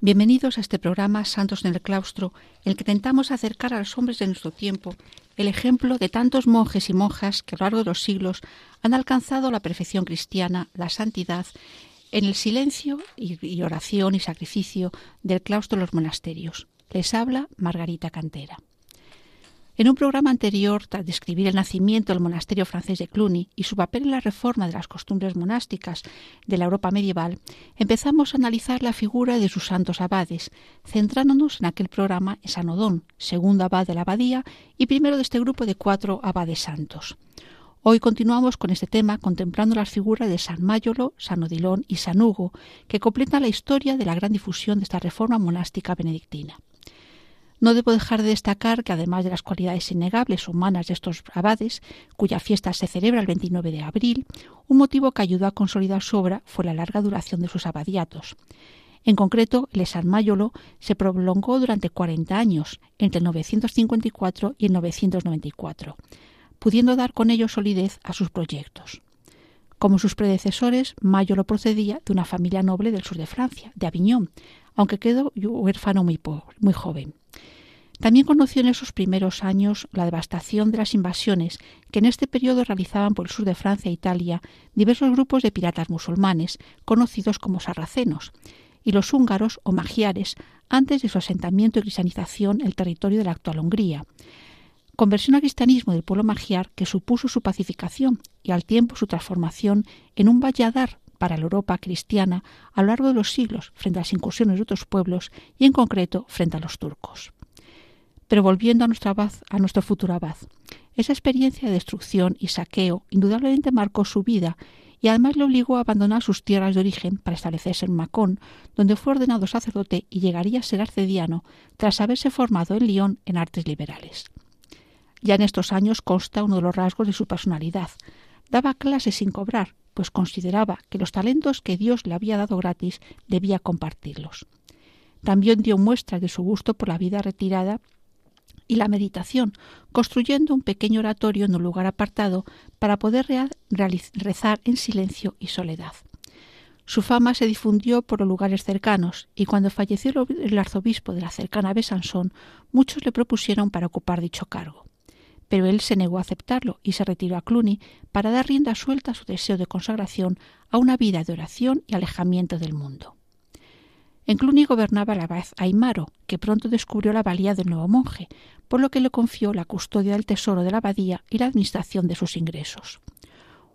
bienvenidos a este programa Santos en el Claustro, en el que intentamos acercar a los hombres de nuestro tiempo el ejemplo de tantos monjes y monjas que a lo largo de los siglos han alcanzado la perfección cristiana, la santidad, en el silencio y oración y sacrificio del claustro de los monasterios. Les habla Margarita Cantera. En un programa anterior, tras describir el nacimiento del monasterio francés de Cluny y su papel en la reforma de las costumbres monásticas de la Europa medieval, empezamos a analizar la figura de sus santos abades, centrándonos en aquel programa en San Odón, segundo abad de la abadía y primero de este grupo de cuatro abades santos. Hoy continuamos con este tema contemplando las figuras de San Mayolo, San Odilón y San Hugo, que completan la historia de la gran difusión de esta reforma monástica benedictina. No debo dejar de destacar que, además de las cualidades innegables humanas de estos abades, cuya fiesta se celebra el 29 de abril, un motivo que ayudó a consolidar su obra fue la larga duración de sus abadiatos. En concreto, el San Mayolo se prolongó durante 40 años, entre el 954 y el 994, pudiendo dar con ello solidez a sus proyectos. Como sus predecesores, Mayolo procedía de una familia noble del sur de Francia, de Aviñón, aunque quedó huérfano muy, muy joven. También conoció en esos primeros años la devastación de las invasiones que en este periodo realizaban por el sur de Francia e Italia diversos grupos de piratas musulmanes, conocidos como sarracenos, y los húngaros o magiares, antes de su asentamiento y cristianización el territorio de la actual Hungría. Conversión al cristianismo del pueblo magiar que supuso su pacificación y al tiempo su transformación en un valladar para la Europa cristiana a lo largo de los siglos frente a las incursiones de otros pueblos y en concreto frente a los turcos. Pero volviendo a, nuestro abad, a nuestro futuro abad, esa experiencia de destrucción y saqueo indudablemente marcó su vida y además le obligó a abandonar sus tierras de origen para establecerse en Macón, donde fue ordenado sacerdote y llegaría a ser arcediano tras haberse formado en Lyon en artes liberales. Ya en estos años consta uno de los rasgos de su personalidad. Daba clases sin cobrar, pues consideraba que los talentos que Dios le había dado gratis debía compartirlos. También dio muestras de su gusto por la vida retirada y la meditación, construyendo un pequeño oratorio en un lugar apartado para poder rezar en silencio y soledad. Su fama se difundió por los lugares cercanos y cuando falleció el arzobispo de la cercana Besançon, muchos le propusieron para ocupar dicho cargo. Pero él se negó a aceptarlo y se retiró a Cluny para dar rienda suelta a su deseo de consagración a una vida de oración y alejamiento del mundo. En Cluny gobernaba el abad Aymaro, que pronto descubrió la valía del nuevo monje, por lo que le confió la custodia del tesoro de la abadía y la administración de sus ingresos.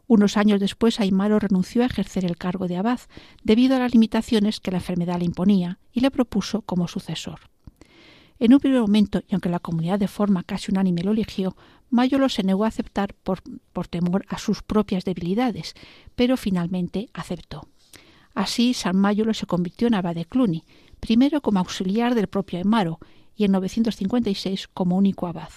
Unos años después, Aymaro renunció a ejercer el cargo de abad debido a las limitaciones que la enfermedad le imponía y le propuso como sucesor. En un primer momento, y aunque la comunidad de forma casi unánime lo eligió, Mayolo se negó a aceptar por, por temor a sus propias debilidades, pero finalmente aceptó. Así, San Mayolo se convirtió en abad de Cluny, primero como auxiliar del propio Aymaro y en 956 como único abad.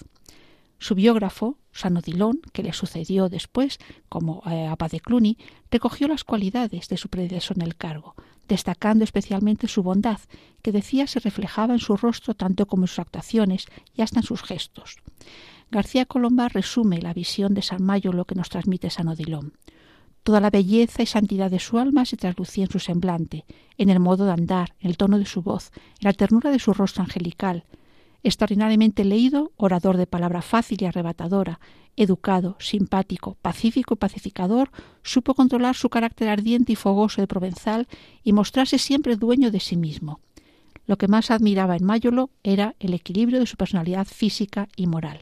Su biógrafo, San Odilón, que le sucedió después como eh, abad de Cluny, recogió las cualidades de su predecesor en el cargo, destacando especialmente su bondad, que decía se reflejaba en su rostro tanto como en sus actuaciones y hasta en sus gestos. García Colomba resume la visión de San Mayolo que nos transmite San Odilón. Toda la belleza y santidad de su alma se traslucía en su semblante, en el modo de andar, en el tono de su voz, en la ternura de su rostro angelical. Extraordinariamente leído, orador de palabra fácil y arrebatadora, educado, simpático, pacífico y pacificador, supo controlar su carácter ardiente y fogoso de provenzal y mostrarse siempre dueño de sí mismo. Lo que más admiraba en Mayolo era el equilibrio de su personalidad física y moral.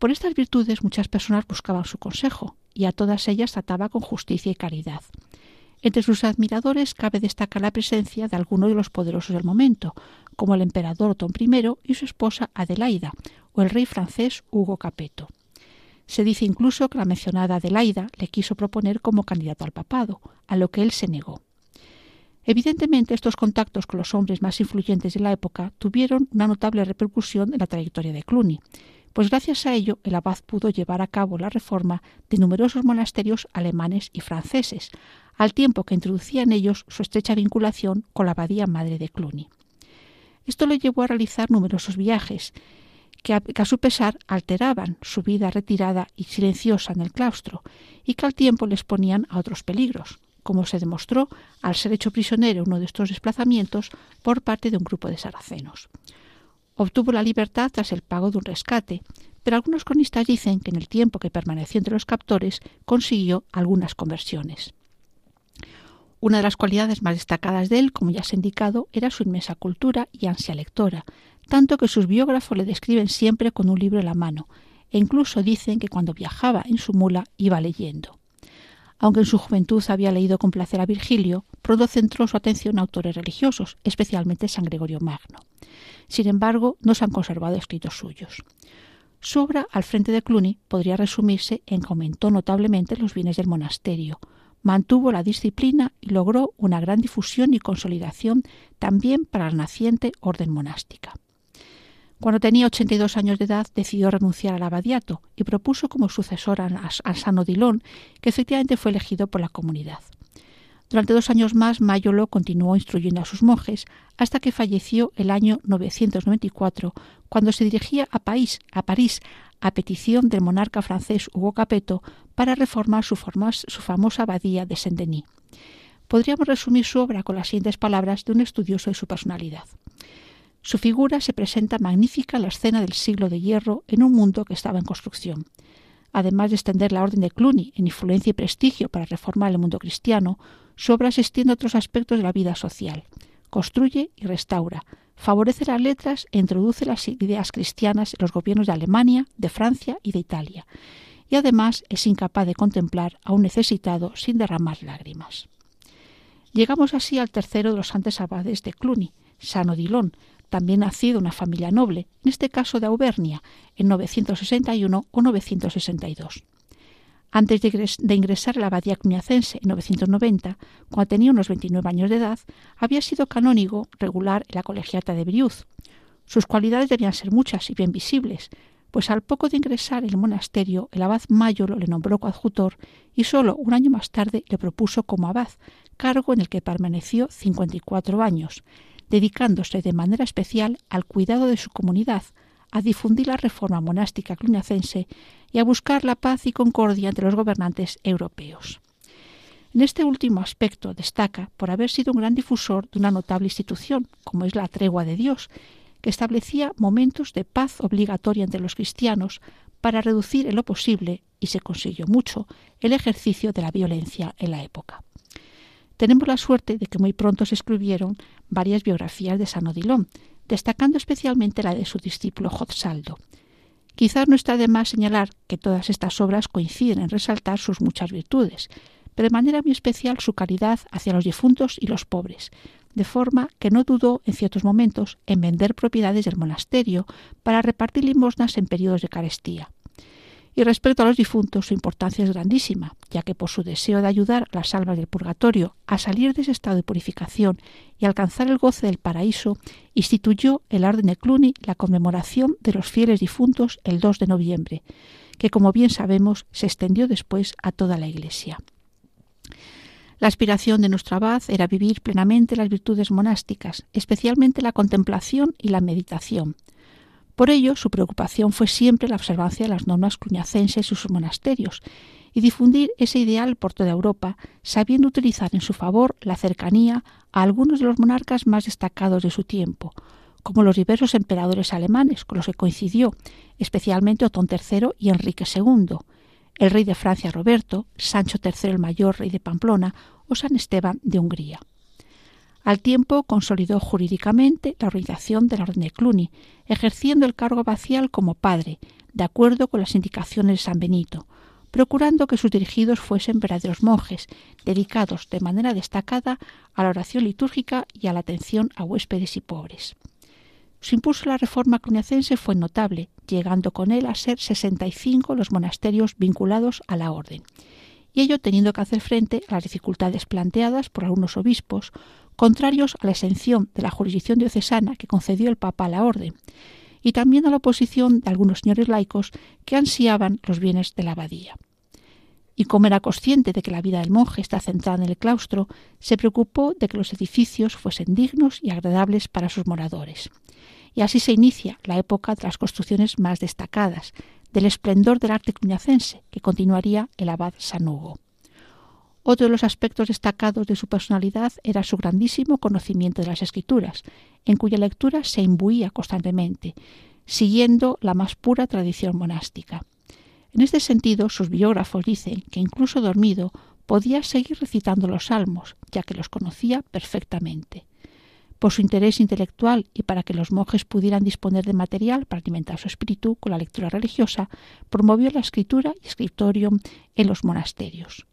Por estas virtudes muchas personas buscaban su consejo, y a todas ellas trataba con justicia y caridad. Entre sus admiradores cabe destacar la presencia de algunos de los poderosos del momento, como el emperador Otón I y su esposa Adelaida, o el rey francés Hugo Capeto. Se dice incluso que la mencionada Adelaida le quiso proponer como candidato al papado, a lo que él se negó. Evidentemente, estos contactos con los hombres más influyentes de la época tuvieron una notable repercusión en la trayectoria de Cluny, pues gracias a ello el abad pudo llevar a cabo la reforma de numerosos monasterios alemanes y franceses, al tiempo que introducía en ellos su estrecha vinculación con la abadía madre de Cluny. Esto le llevó a realizar numerosos viajes, que a, que a, su pesar alteraban su vida retirada y silenciosa en el claustro, y que al tiempo les ponían a otros peligros, como se demostró al ser hecho prisionero uno de estos desplazamientos por parte de un grupo de saracenos. Obtuvo la libertad tras el pago de un rescate, pero algunos cronistas dicen que en el tiempo que permaneció entre los captores consiguió algunas conversiones. Una de las cualidades más destacadas de él, como ya se ha indicado, era su inmensa cultura y ansia lectora, tanto que sus biógrafos le describen siempre con un libro en la mano, e incluso dicen que cuando viajaba en su mula iba leyendo. Aunque en su juventud había leído con placer a Virgilio, pronto centró su atención a autores religiosos, especialmente San Gregorio Magno. Sin embargo, no se han conservado escritos suyos. Su obra al frente de Cluny podría resumirse en que aumentó notablemente los bienes del monasterio, mantuvo la disciplina y logró una gran difusión y consolidación también para la naciente orden monástica. Cuando tenía 82 años de edad decidió renunciar al abadiato y propuso como sucesor a, San Odilon, que efectivamente fue elegido por la comunidad. Durante dos años más, Mayolo continuó instruyendo a sus monjes hasta que falleció el año 994, cuando se dirigía a, París, a París a petición del monarca francés Hugo Capeto para reformar su, su famosa abadía de Saint-Denis. Podríamos resumir su obra con las siguientes palabras de un estudioso de su personalidad. Su figura se presenta magnífica en la escena del siglo de hierro en un mundo que estaba en construcción. Además de extender la orden de Cluny en influencia y prestigio para reformar el mundo cristiano, su obra se extiende a otros aspectos de la vida social. Construye y restaura, favorece las letras e introduce las ideas cristianas en los gobiernos de Alemania, de Francia y de Italia. Y además es incapaz de contemplar a un necesitado sin derramar lágrimas. Llegamos así al tercero de los antes abades de Cluny, San Odilon, también nacido en una familia noble, en este caso de Auvernia, en 961 o 962. Antes de ingresar a la abadía cluniacense en 990, cuando tenía unos 29 años de edad, había sido canónigo regular en la colegiata de Briuz. Sus cualidades debían ser muchas y bien visibles, pues al poco de ingresar en el monasterio, el abad Mayolo le nombró coadjutor y solo un año más tarde le propuso como abad, cargo en el que permaneció 54 años, dedicándose de manera especial al cuidado de su comunidad, a difundir la reforma monástica cluniacense y a buscar la paz y concordia entre los gobernantes europeos. En este último aspecto destaca por haber sido un gran difusor de una notable institución, como es la tregua de Dios, que establecía momentos de paz obligatoria entre los cristianos para reducir en lo posible, y se consiguió mucho, el ejercicio de la violencia en la época. Tenemos la suerte de que muy pronto se escribieron varias biografías de San Odilon, destacando especialmente la de su discípulo Jotsaldo. Quizás no está de más señalar que todas estas obras coinciden en resaltar sus muchas virtudes, pero de manera muy especial su caridad hacia los difuntos y los pobres, de forma que no dudó en ciertos momentos en vender propiedades del monasterio para repartir limosnas en periodos de carestía. Y respecto a los difuntos, su importancia es grandísima, ya que por su deseo de ayudar a las almas del purgatorio a salir de ese estado de purificación y alcanzar el goce del paraíso, instituyó el orden de Cluny la conmemoración de los fieles difuntos el 2 de noviembre, que como bien sabemos se extendió después a toda la Iglesia. La aspiración de nuestro abad era vivir plenamente las virtudes monásticas, especialmente la contemplación y la meditación, por ello, su preocupación fue siempre la observancia de las normas cluñacenses y sus monasterios, y difundir ese ideal por toda Europa, sabiendo utilizar en su favor la cercanía a algunos de los monarcas más destacados de su tiempo, como los diversos emperadores alemanes con los que coincidió, especialmente Otón III y Enrique II, el rey de Francia Roberto, Sancho III el Mayor, rey de Pamplona, o San Esteban de Hungría. Al tiempo consolidó jurídicamente la organización de la Orden de Cluny, ejerciendo el cargo vacial como padre, de acuerdo con las indicaciones de San Benito, procurando que sus dirigidos fuesen verdaderos monjes, dedicados de manera destacada a la oración litúrgica y a la atención a huéspedes y pobres. Su impulso a la reforma cluniacense fue notable, llegando con él a ser 65 los monasterios vinculados a la orden, y ello teniendo que hacer frente a las dificultades planteadas por algunos obispos, contrarios a la exención de la jurisdicción diocesana que concedió el Papa a la orden, y también a la oposición de algunos señores laicos que ansiaban los bienes de la abadía. Y como era consciente de que la vida del monje está centrada en el claustro, se preocupó de que los edificios fuesen dignos y agradables para sus moradores. Y así se inicia la época de las construcciones más destacadas, del esplendor del arte cluniacense, que continuaría el abad Sanugo. Otro de los aspectos destacados de su personalidad era su grandísimo conocimiento de las escrituras, en cuya lectura se imbuía constantemente, siguiendo la más pura tradición monástica. En este sentido, sus biógrafos dicen que incluso dormido podía seguir recitando los salmos, ya que los conocía perfectamente. Por su interés intelectual y para que los monjes pudieran disponer de material para alimentar su espíritu con la lectura religiosa, promovió la escritura y escritorio en los monasterios.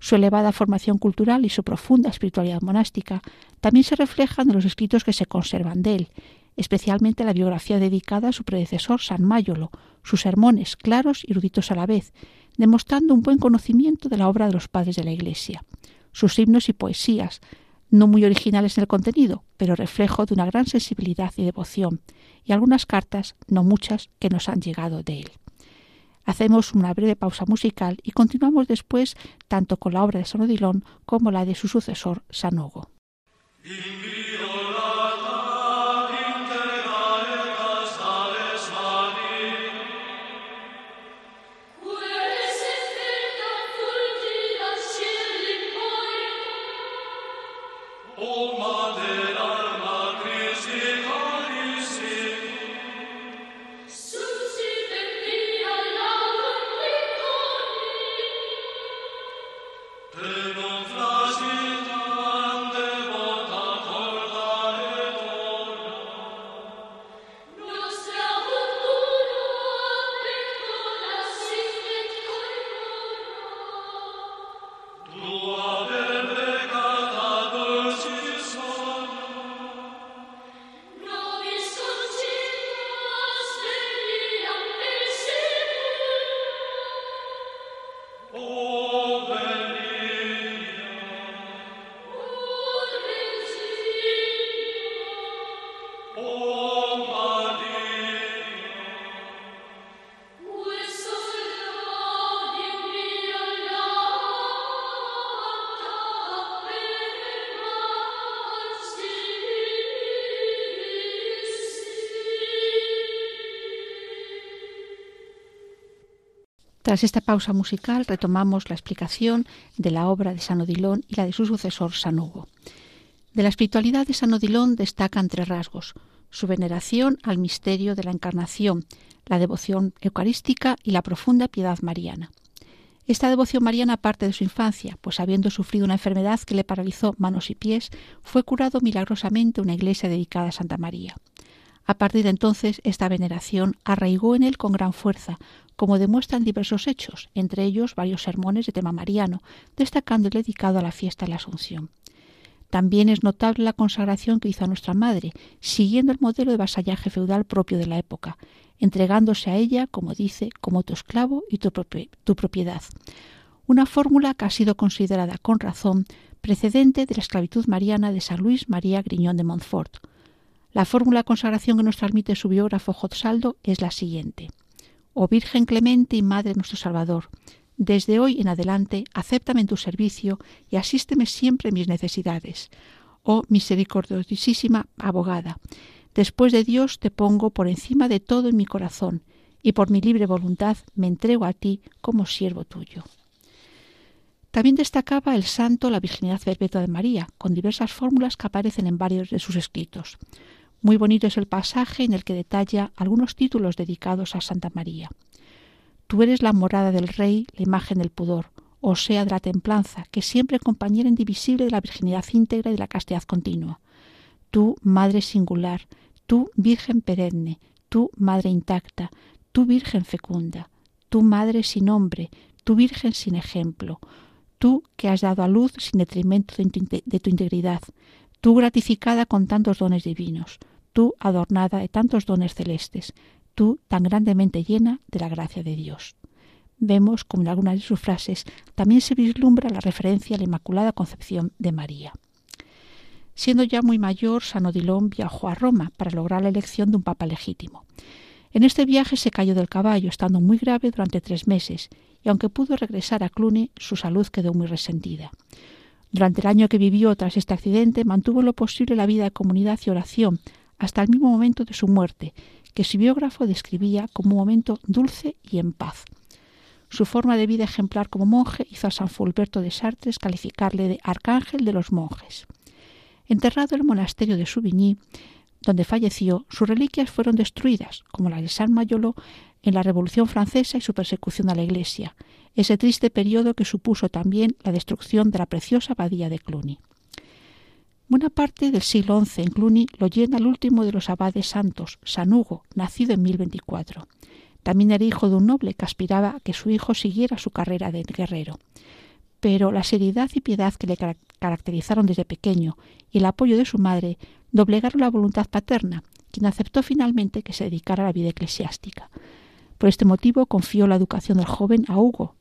Su elevada formación cultural y su profunda espiritualidad monástica también se reflejan en los escritos que se conservan de él, especialmente la biografía dedicada a su predecesor San Mayolo, sus sermones claros y eruditos a la vez, demostrando un buen conocimiento de la obra de los padres de la Iglesia. Sus himnos y poesías, no muy originales en el contenido, pero reflejo de una gran sensibilidad y devoción, y algunas cartas, no muchas, que nos han llegado de él. Hacemos una breve pausa musical y continuamos después tanto con la obra de San Odilon como la de su sucesor, San Hugo. Tras esta pausa musical retomamos la explicación de la obra de San Odilon y la de su sucesor San Hugo. De la espiritualidad de San Odilon destacan tres rasgos: su veneración al misterio de la Encarnación, la devoción eucarística y la profunda piedad mariana. Esta devoción mariana parte de su infancia, pues habiendo sufrido una enfermedad que le paralizó manos y pies, fue curado milagrosamente en una iglesia dedicada a Santa María. A partir de entonces, esta veneración arraigó en él con gran fuerza, como demuestran diversos hechos, entre ellos varios sermones de tema mariano, destacando el dedicado a la fiesta de la Asunción. También es notable la consagración que hizo a nuestra madre, siguiendo el modelo de vasallaje feudal propio de la época, entregándose a ella, como dice, como tu esclavo y tu, tu propiedad. Una fórmula que ha sido considerada con razón precedente de la esclavitud mariana de San Luis María Griñón de Montfort. La fórmula de consagración que nos transmite su biógrafo Jotsaldo es la siguiente. Oh Virgen clemente y Madre nuestro Salvador, desde hoy en adelante acéptame en tu servicio y asísteme siempre en mis necesidades. Oh misericordiosísima abogada, después de Dios te pongo por encima de todo en mi corazón, y por mi libre voluntad me entrego a ti como siervo tuyo. También destacaba el santo la virginidad perpetua de María, con diversas fórmulas que aparecen en varios de sus escritos. Muy bonito es el pasaje en el que detalla algunos títulos dedicados a Santa María. Tú eres la morada del Rey, la imagen del pudor, o sea, de la templanza, que siempre compañera indivisible de la virginidad íntegra y de la castidad continua. Tú, Madre singular, tú, Virgen perenne, tú, Madre intacta, tú, Virgen fecunda, tú, Madre sin nombre, tú, Virgen sin ejemplo, tú que has dado a luz sin detrimento de tu integridad, tú gratificada con tantos dones divinos, tú adornada de tantos dones celestes, tan grandemente llena de la gracia de Dios. Vemos como en algunas de sus frases también se vislumbra la referencia a la Inmaculada Concepción de María. Siendo ya muy mayor, San Odilon viajó a Roma para lograr la elección de un papa legítimo. En este viaje se cayó del caballo, estando muy grave durante tres meses, y aunque pudo regresar a Cluny, su salud quedó muy resentida. Durante el año que vivió tras este accidente, mantuvo lo posible la vida de comunidad y oración, hasta el mismo momento de su muerte, que su biógrafo describía como un momento dulce y en paz. Su forma de vida ejemplar como monje hizo a San Fulberto de Sartres calificarle de arcángel de los monjes. Enterrado en el monasterio de Souvigny, donde falleció, sus reliquias fueron destruidas, como las de San Mayolo en la Revolución Francesa y su persecución a la Iglesia, ese triste periodo que supuso también la destrucción de la preciosa abadía de Cluny. Buena parte del siglo XI en Cluny lo llena el último de los abades santos, San Hugo, nacido en 1024. También era hijo de un noble que aspiraba a que su hijo siguiera su carrera de guerrero. Pero la seriedad y piedad que le caracterizaron desde pequeño y el apoyo de su madre doblegaron la voluntad paterna, quien aceptó finalmente que se dedicara a la vida eclesiástica. Por este motivo confió la educación del joven a Hugo,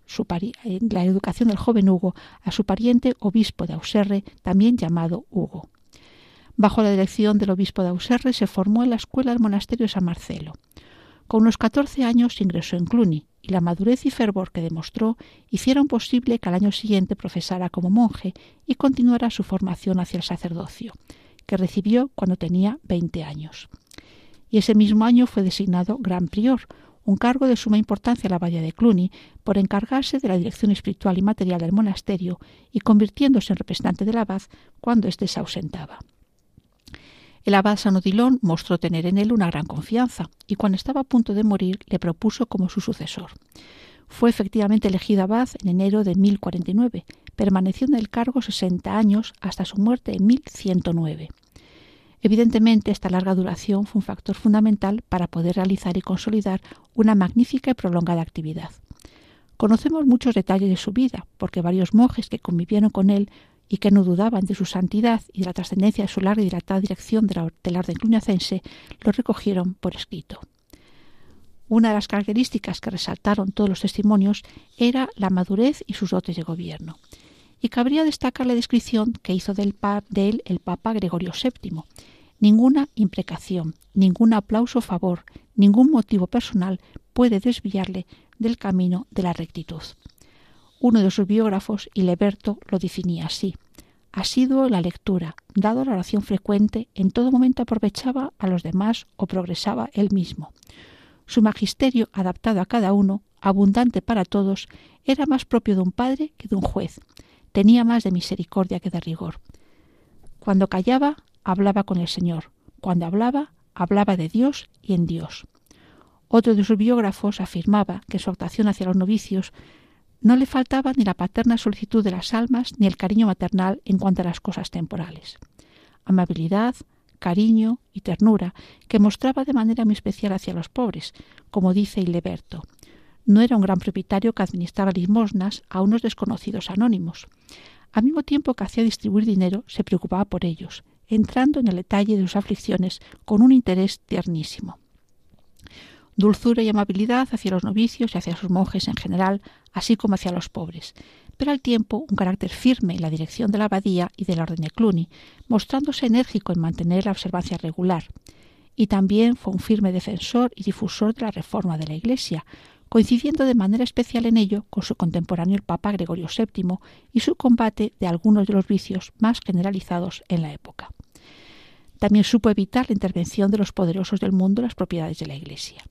eh, la educación del joven Hugo a su pariente obispo de Auserre, también llamado Hugo. Bajo la dirección del obispo de Auserre se formó en la escuela del monasterio San Marcelo. Con unos 14 años ingresó en Cluny y la madurez y fervor que demostró hicieron posible que al año siguiente profesara como monje y continuara su formación hacia el sacerdocio que recibió cuando tenía 20 años. Y ese mismo año fue designado gran prior, un cargo de suma importancia a la abadía de Cluny, por encargarse de la dirección espiritual y material del monasterio y convirtiéndose en representante del abad cuando éste se ausentaba. El abad San Odilon mostró tener en él una gran confianza y cuando estaba a punto de morir le propuso como su sucesor. Fue efectivamente elegido abad en enero de 1049, permaneció en el cargo 60 años hasta su muerte en 1109. Evidentemente, esta larga duración fue un factor fundamental para poder realizar y consolidar una magnífica y prolongada actividad. Conocemos muchos detalles de su vida, porque varios monjes que convivieron con él y que no dudaban de su santidad y de la trascendencia de su larga y dilatada dirección de la, del orden cluniacense, lo recogieron por escrito. Una de las características que resaltaron todos los testimonios era la madurez y sus dotes de gobierno y cabría destacar la descripción que hizo del de él el Papa Gregorio VII. Ninguna imprecación, ningún aplauso a favor, ningún motivo personal puede desviarle del camino de la rectitud. Uno de sus biógrafos, Ileberto, lo definía así. Asiduo la lectura, dado la oración frecuente, en todo momento aprovechaba a los demás o progresaba él mismo. Su magisterio, adaptado a cada uno, abundante para todos, era más propio de un padre que de un juez, tenía más de misericordia que de rigor. Cuando callaba, hablaba con el Señor. Cuando hablaba, hablaba de Dios y en Dios. Otro de sus biógrafos afirmaba que su actuación hacia los novicios no le faltaba ni la paterna solicitud de las almas ni el cariño maternal en cuanto a las cosas temporales. Amabilidad, cariño y ternura que mostraba de manera muy especial hacia los pobres, como dice Ileberto, no era un gran propietario que administraba limosnas a unos desconocidos anónimos. Al mismo tiempo que hacía distribuir dinero, se preocupaba por ellos, entrando en el detalle de sus aflicciones con un interés tiernísimo. Dulzura y amabilidad hacia los novicios y hacia sus monjes en general, así como hacia los pobres, pero al tiempo un carácter firme en la dirección de la abadía y de la orden de Cluny, mostrándose enérgico en mantener la observancia regular. Y también fue un firme defensor y difusor de la reforma de la Iglesia, coincidiendo de manera especial en ello con su contemporáneo el Papa Gregorio VII y su combate de algunos de los vicios más generalizados en la época. También supo evitar la intervención de los poderosos del mundo en las propiedades de la Iglesia.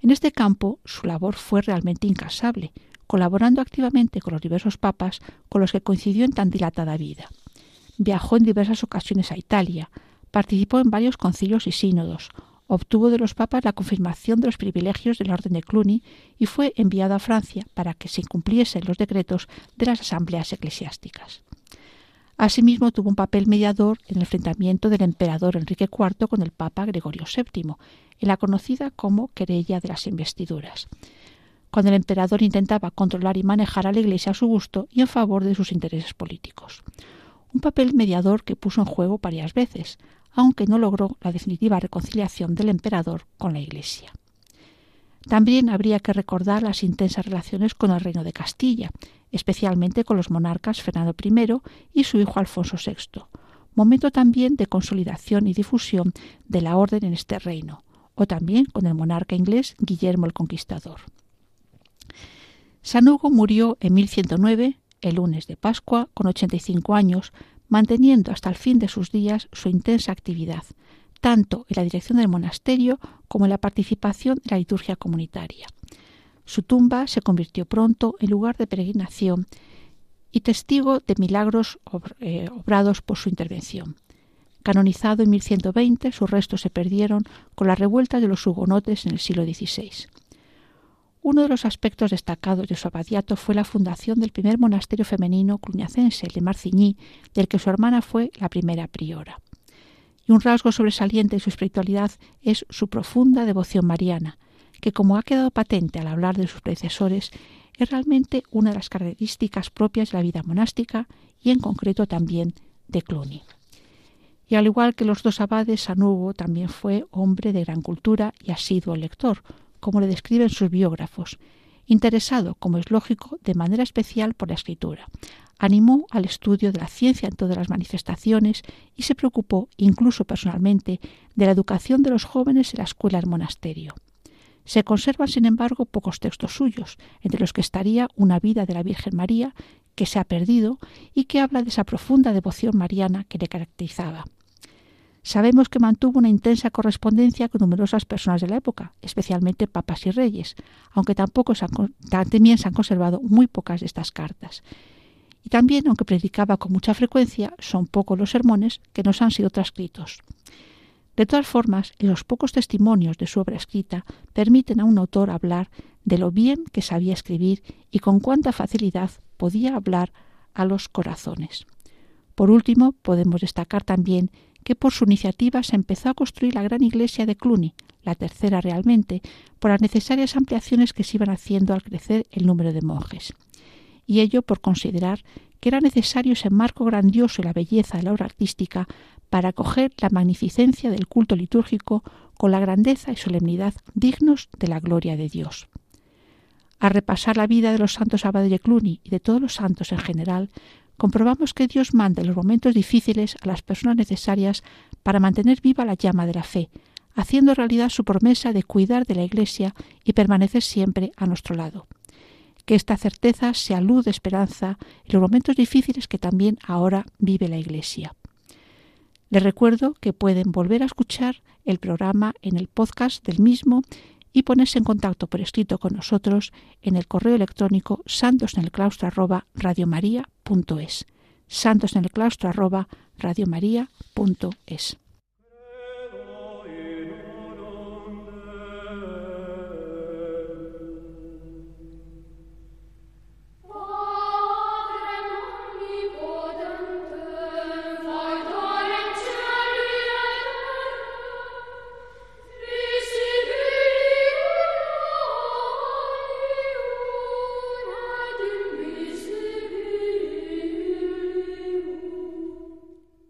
En este campo su labor fue realmente incansable, colaborando activamente con los diversos papas con los que coincidió en tan dilatada vida. Viajó en diversas ocasiones a Italia, participó en varios concilios y sínodos, obtuvo de los papas la confirmación de los privilegios del orden de Cluny y fue enviado a Francia para que se cumpliesen los decretos de las asambleas eclesiásticas. Asimismo, tuvo un papel mediador en el enfrentamiento del emperador Enrique IV con el Papa Gregorio VII, en la conocida como querella de las investiduras, cuando el emperador intentaba controlar y manejar a la Iglesia a su gusto y en favor de sus intereses políticos. Un papel mediador que puso en juego varias veces, aunque no logró la definitiva reconciliación del emperador con la Iglesia. También habría que recordar las intensas relaciones con el reino de Castilla, especialmente con los monarcas Fernando I y su hijo Alfonso VI, momento también de consolidación y difusión de la orden en este reino, o también con el monarca inglés Guillermo el Conquistador. San Hugo murió en 1109, el lunes de Pascua, con 85 años, manteniendo hasta el fin de sus días su intensa actividad, tanto en la dirección del monasterio como en la participación en la liturgia comunitaria. Su tumba se convirtió pronto en lugar de peregrinación y testigo de milagros eh, obrados por su intervención. Canonizado en 1120, sus restos se perdieron con la revuelta de los hugonotes en el siglo XVI. Uno de los aspectos destacados de su abadiato fue la fundación del primer monasterio femenino cluniacense, el de Marcigny, del que su hermana fue la primera priora. Y un rasgo sobresaliente de su espiritualidad es su profunda devoción mariana, que como ha quedado patente al hablar de sus predecesores, es realmente una de las características propias de la vida monástica y en concreto también de Cluny. Y al igual que los dos abades, San Hugo también fue hombre de gran cultura y asiduo lector, como le describen sus biógrafos, interesado, como es lógico, de manera especial por la escritura. Animó al estudio de la ciencia en todas las manifestaciones y se preocupó, incluso personalmente, de la educación de los jóvenes en la escuela del monasterio. Se conservan, sin embargo, pocos textos suyos, entre los que estaría una vida de la Virgen María, que se ha perdido y que habla de esa profunda devoción mariana que le caracterizaba. Sabemos que mantuvo una intensa correspondencia con numerosas personas de la época, especialmente papas y reyes, aunque tampoco se han, también se han conservado muy pocas de estas cartas. Y también, aunque predicaba con mucha frecuencia, son pocos los sermones que nos han sido transcritos. De todas formas, los pocos testimonios de su obra escrita permiten a un autor hablar de lo bien que sabía escribir y con cuánta facilidad podía hablar a los corazones. Por último, podemos destacar también que por su iniciativa se empezó a construir la gran iglesia de Cluny, la tercera realmente, por las necesarias ampliaciones que se iban haciendo al crecer el número de monjes. Y ello por considerar que era necesario ese marco grandioso y la belleza de la obra artística para acoger la magnificencia del culto litúrgico con la grandeza y solemnidad dignos de la gloria de Dios. Al repasar la vida de los santos abades de Cluny y de todos los santos en general, comprobamos que Dios manda en los momentos difíciles a las personas necesarias para mantener viva la llama de la fe, haciendo realidad su promesa de cuidar de la Iglesia y permanecer siempre a nuestro lado. Que esta certeza sea luz de esperanza en los momentos difíciles que también ahora vive la Iglesia. Les recuerdo que pueden volver a escuchar el programa en el podcast del mismo y ponerse en contacto por escrito con nosotros en el correo electrónico santosnelclaustro@radiomaria.es. santosnelclaustro@radiomaria.es.